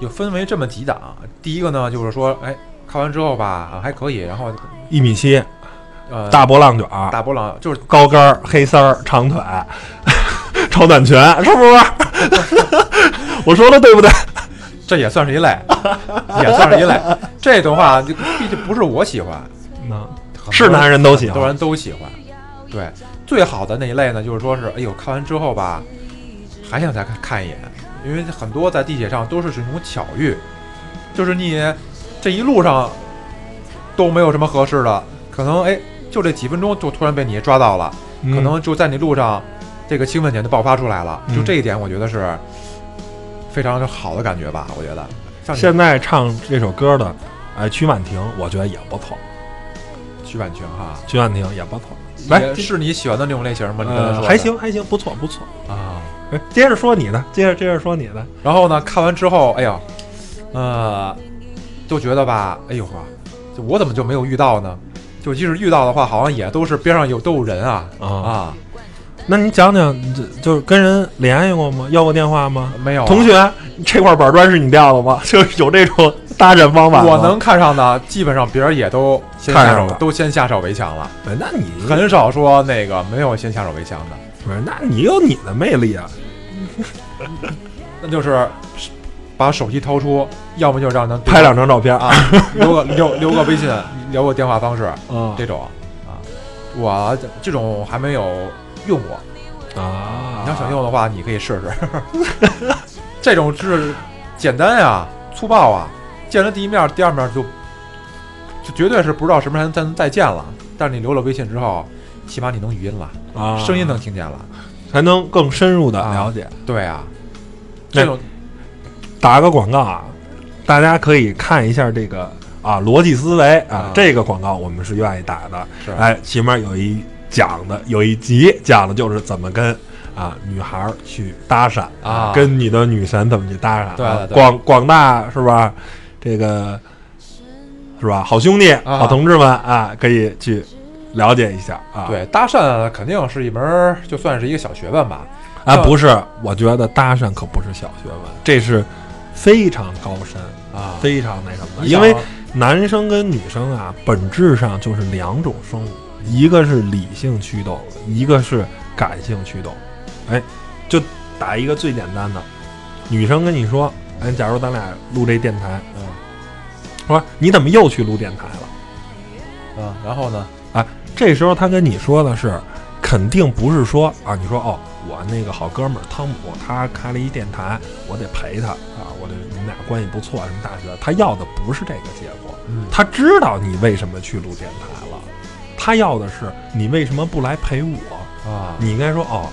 就分为这么几档。第一个呢，就是说，哎，看完之后吧，啊还可以，然后一米七，呃，大波浪卷儿，大波浪就是高跟儿、黑丝儿、长腿，<laughs> 超短裙，是不是？<laughs> 我说的对不对？这也算是一类，也算是一类。这种话就毕竟不是我喜欢，是男人都喜欢很多人都喜欢。对，最好的那一类呢，就是说是，哎呦，看完之后吧，还想再看看一眼，因为很多在地铁上都是这种巧遇，就是你这一路上都没有什么合适的，可能哎，就这几分钟就突然被你抓到了，可嗯能就在你路上，这个兴奋点就爆发出来了。嗯就这一点，我觉得是非常好的感觉吧。我觉得，像现在唱这首歌的，哎，曲婉婷，我觉得也不错，曲婉婷哈，曲婉婷也不错。来，是你喜欢的那种类型吗？你刚才说，呃还行，还行，不错，不错。啊。哎，接着说你的，接着接着说你的。然后呢，看完之后，哎呀，呃，就觉得吧，哎呦呵，就我怎么就没有遇到呢？就即使遇到的话，好像也都是边上有都有人啊啊啊，那你讲讲，你这就是跟人联系过吗？要过电话吗？没有啊同学，这块板砖是你掉的吗？<laughs> 就是有这种搭讪方法。我能看上的，基本上别人也都先下手，都先下手为强了，哎，那你很少说那个没有先下手为强的，不是？那你有你的魅力啊！那就是把手机掏出，要么就让他拍两张照片啊，留个 <laughs> 留留个微信，留个电话方式，啊这种啊，我这这种还没有用过。啊！你要想用的话，你可以试试。<laughs> 这种是简单呀、粗暴啊，见了第一面，第二面就就绝对是不知道什么时候才能再见了。但是你留了微信之后，起码你能语音了，啊，声音能听见了。才能更深入的了解。对啊，这种打个广告啊，大家可以看一下这个啊逻辑思维啊啊，这个广告我们是愿意打的。是哎，起码有一讲的，有一集讲的就是怎么跟啊女孩儿去搭讪啊跟你的女神怎么去搭讪对广广大是吧？这个是吧？好兄弟、啊好同志们啊，可以去了解一下啊。对搭讪肯定是一门，就算是一个小学问吧。啊，不是，我觉得搭讪可不是小学问，这是非常高深、啊，非常那什么的。因为男生跟女生啊，本质上就是两种生物，一个是理性驱动，一个是感性驱动。哎，就打一个最简单的，女生跟你说，哎，假如咱俩录这电台，嗯说你怎么又去录电台了？嗯，然后呢？这时候他跟你说的是，肯定不是说啊，你说哦，我那个好哥们儿汤姆，他开了一电台，我得陪他啊，我得你们俩关系不错，什么大学，他要的不是这个结果，嗯他知道你为什么去录电台了，他要的是你为什么不来陪我？啊，你应该说哦，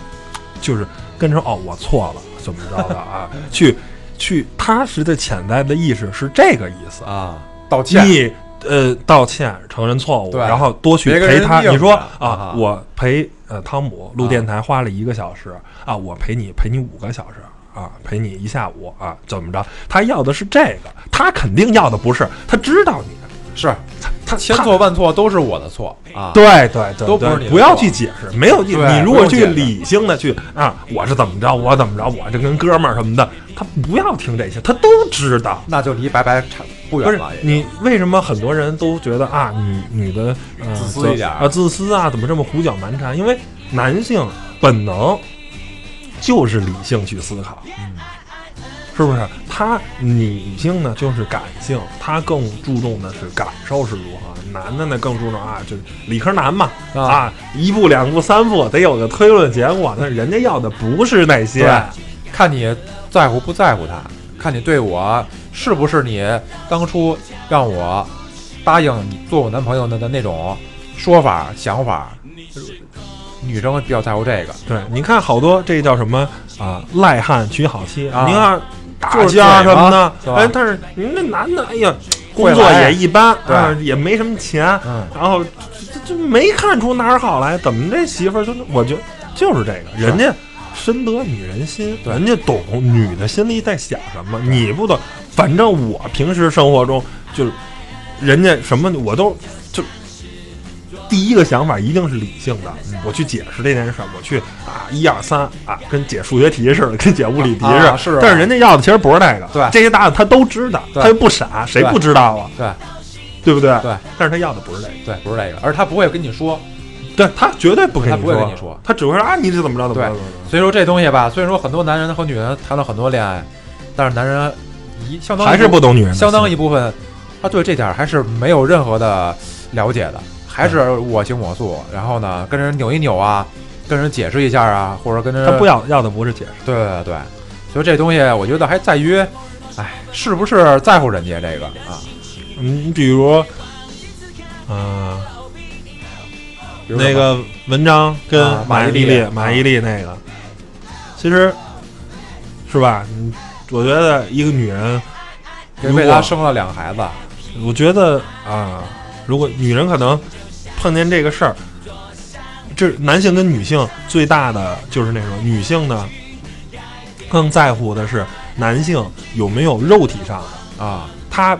就是跟着哦，我错了，怎么着的啊？<laughs> 去去，踏实的潜在的意识是这个意思。啊，道歉。你呃道歉，承认错误，对然后多去陪他。你说啊啊，我陪呃汤姆录啊电台花了一个小时啊，我陪你陪你五个小时啊，陪你一下午啊，怎么着？他要的是这个，他肯定要的不是，他知道你，是他千错万错都是我的错啊。对对对，都不是你不要去解释，没有你对你如果去理性的去啊，我是怎么着，我怎么着，我这跟哥们儿什么的，他不要听这些，他都知道。那就离白白差不远了。你为什么很多人都觉得啊，女女的呃自私一点啊，自私啊，怎么这么胡搅蛮缠？因为男性本能就是理性去思考，嗯是不是？他女性呢就是感性，她更注重的是感受是如何。男的呢更注重啊，就是理科男嘛啊啊，一步两步三步得有个推论结果。那人家要的不是那些，看你在乎不在乎他，看你对我是不是你当初让我答应你做我男朋友的的那种说法想法。女生比较在乎这个，对，你看好多这叫什么啊，赖汉娶好妻啊你看打就是架什么的，哎，但是您这男的，哎呀，工作也一般，对啊，也没什么钱，嗯，然后这这这没看出哪儿好来，怎么这媳妇儿就我觉得就是这个，人家深得女人心，人家懂女的心里在想什么，你不懂。反正我平时生活中就是人家什么我都就第一个想法一定是理性的，我去解释这件事儿，我去啊一二三啊，跟解数学题似的，<laughs> 跟解物理题似的。啊是啊。但是人家要的其实不是那个，对。这些答案他都知道，他又不傻，谁不知道啊？对。对。不对？对。但是他要的不是这个，对，不是这个，而他不会跟你说。对他绝对不跟他不会你说，跟你说。他只会说啊你是怎么着怎么着。所以说这东西吧，虽然说很多男人和女人谈了很多恋爱，但是男人一相当一还是不懂女人，相当一部分，他对这点还是没有任何的了解的，还是我行我素。然后呢，跟人扭一扭啊，跟人解释一下啊，或者跟人他不要要的不是解释。对对对，所以这东西我觉得还在于，哎，是不是在乎人家这个啊？你，你比如，嗯、那个文章跟啊马马伊琍、啊马伊琍那个，其实是吧？嗯，我觉得一个女人，给如果为他生了两个孩子，我觉得啊，如果女人可能碰见这个事儿，这男性跟女性最大的就是那种女性呢，更在乎的是男性有没有肉体上的，啊，他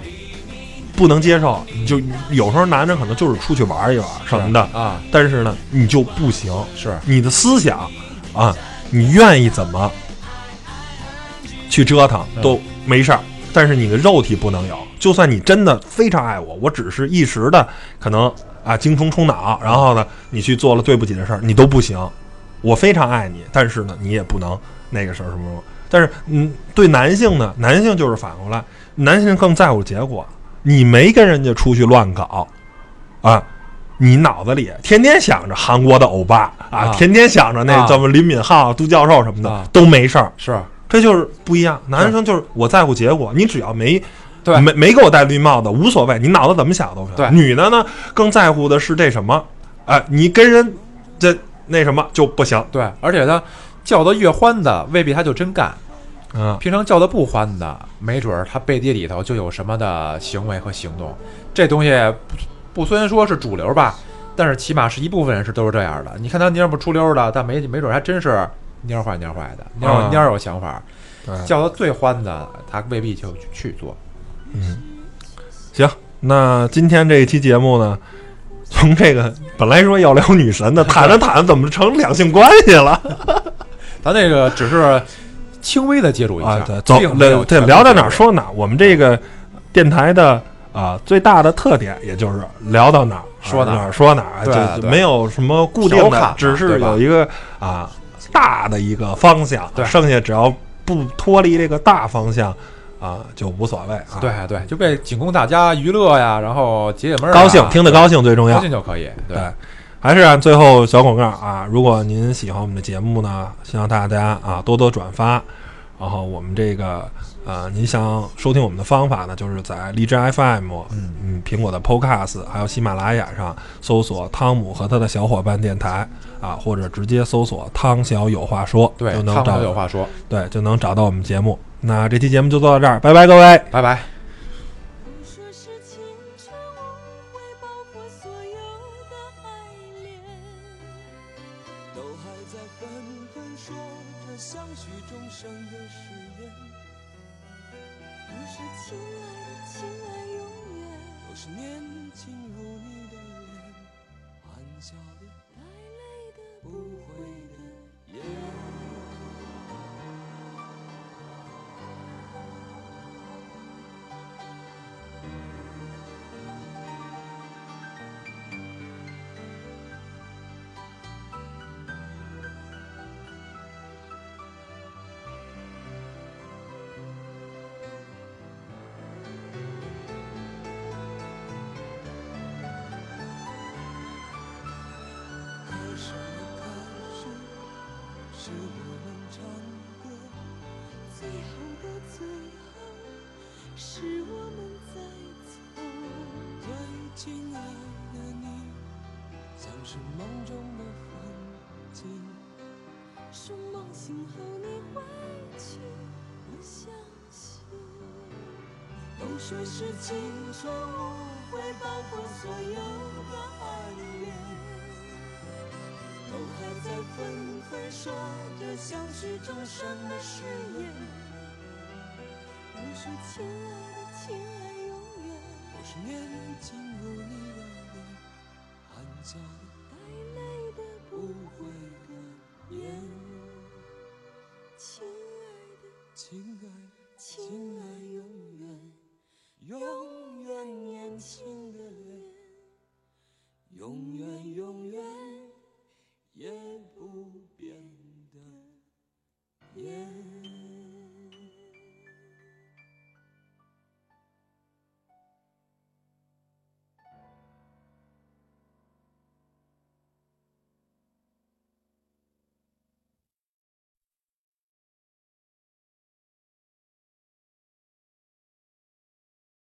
不能接受，就有时候男的可能就是出去玩一玩什么的，啊，但是呢，你就不行，是你的思想啊，你愿意怎么去折腾嗯都没事儿，但是你的肉体不能有。就算你真的非常爱我，我只是一时的可能啊精虫充脑，然后呢，你去做了对不起的事儿，你都不行。我非常爱你，但是呢，你也不能那个事儿什么什么。但是，嗯，对男性呢，男性就是反过来，男性更在乎结果。你没跟人家出去乱搞，啊，你脑子里天天想着韩国的欧巴啊，啊天天想着那啊怎么林敏镐、杜教授什么的、啊都没事儿，是，这就是不一样。男生就是我在乎结果，你只要没对没没给我戴绿帽子无所谓，你脑子怎么想都行。对女的呢更在乎的是这什么，哎、你跟人这那什么就不行，对，而且他叫的越欢的，未必他就真干。嗯，平常叫的不欢的，没准儿他背地里头就有什么的行为和行动。这东西不不虽然说是主流吧，但是起码是一部分人是都是这样的。你看他蔫不出溜的，但没没准儿还真是蔫坏蔫坏的，蔫啊蔫有想法。对，叫的最欢的，他未必就去去做。行。那今天这一期节目呢，<laughs> 从这个本来说要聊女神的，<laughs> 谈着谈着怎么成两性关系了？<laughs> 咱这个只是轻微的接触一下，啊，对，走，并没有对，聊到哪儿说哪儿。我们这个电台的啊最大的特点，也就是聊到哪儿说哪儿说哪儿，就没有什么固定的只是有一个啊大的一个方向，对剩下只要不脱离这个大方向啊就无所谓啊。对对，就被仅供大家娱乐呀，然后解解闷儿啊，高兴，听得高兴最重要高。兴就可以。对对，还是按最后小广告啊！如果您喜欢我们的节目呢，希望大家啊多多转发。然后我们这个呃，您想收听我们的方法呢，就是在荔枝 FM、嗯嗯苹果的 Podcast 还有喜马拉雅上搜索汤姆和他的小伙伴电台啊，或者直接搜索汤小有话说，对，就能汤姆有话说，对就能找到我们节目。那这期节目就做到这儿，拜拜各位。拜拜。后的最后，是我们在走。最亲爱的你，像是梦中的风景。说梦醒后你会去，我相信。都说是青春无悔，包括所有的爱恋。都还在纷纷说着相许终生的誓言。说亲爱的，亲爱永远。都是年轻如你的脸，含走，带泪的不